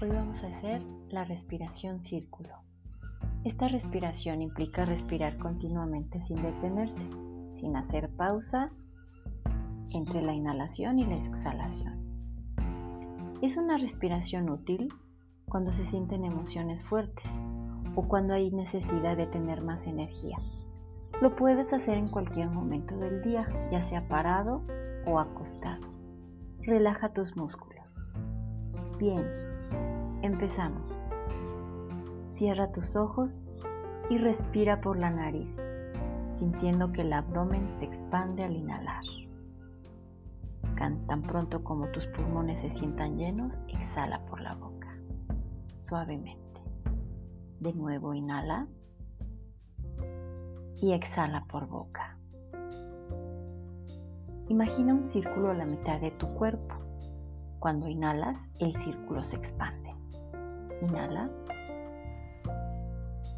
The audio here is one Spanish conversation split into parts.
Hoy vamos a hacer la respiración círculo. Esta respiración implica respirar continuamente sin detenerse, sin hacer pausa entre la inhalación y la exhalación. Es una respiración útil cuando se sienten emociones fuertes o cuando hay necesidad de tener más energía. Lo puedes hacer en cualquier momento del día, ya sea parado o acostado. Relaja tus músculos. Bien, Empezamos. Cierra tus ojos y respira por la nariz, sintiendo que el abdomen se expande al inhalar. Tan pronto como tus pulmones se sientan llenos, exhala por la boca, suavemente. De nuevo inhala y exhala por boca. Imagina un círculo a la mitad de tu cuerpo. Cuando inhalas, el círculo se expande. Inhala.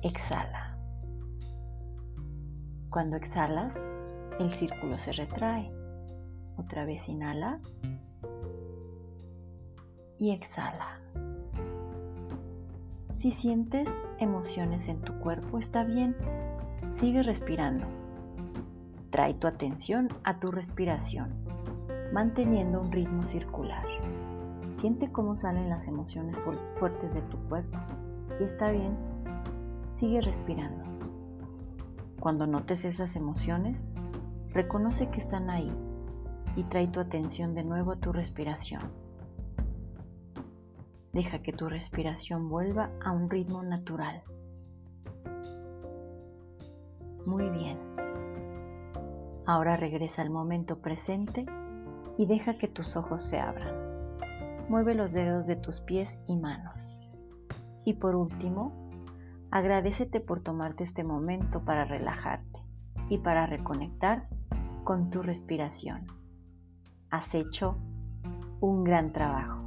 Exhala. Cuando exhalas, el círculo se retrae. Otra vez inhala. Y exhala. Si sientes emociones en tu cuerpo, está bien. Sigue respirando. Trae tu atención a tu respiración, manteniendo un ritmo circular. Siente cómo salen las emociones fuertes de tu cuerpo y está bien, sigue respirando. Cuando notes esas emociones, reconoce que están ahí y trae tu atención de nuevo a tu respiración. Deja que tu respiración vuelva a un ritmo natural. Muy bien. Ahora regresa al momento presente y deja que tus ojos se abran. Mueve los dedos de tus pies y manos. Y por último, agradecete por tomarte este momento para relajarte y para reconectar con tu respiración. Has hecho un gran trabajo.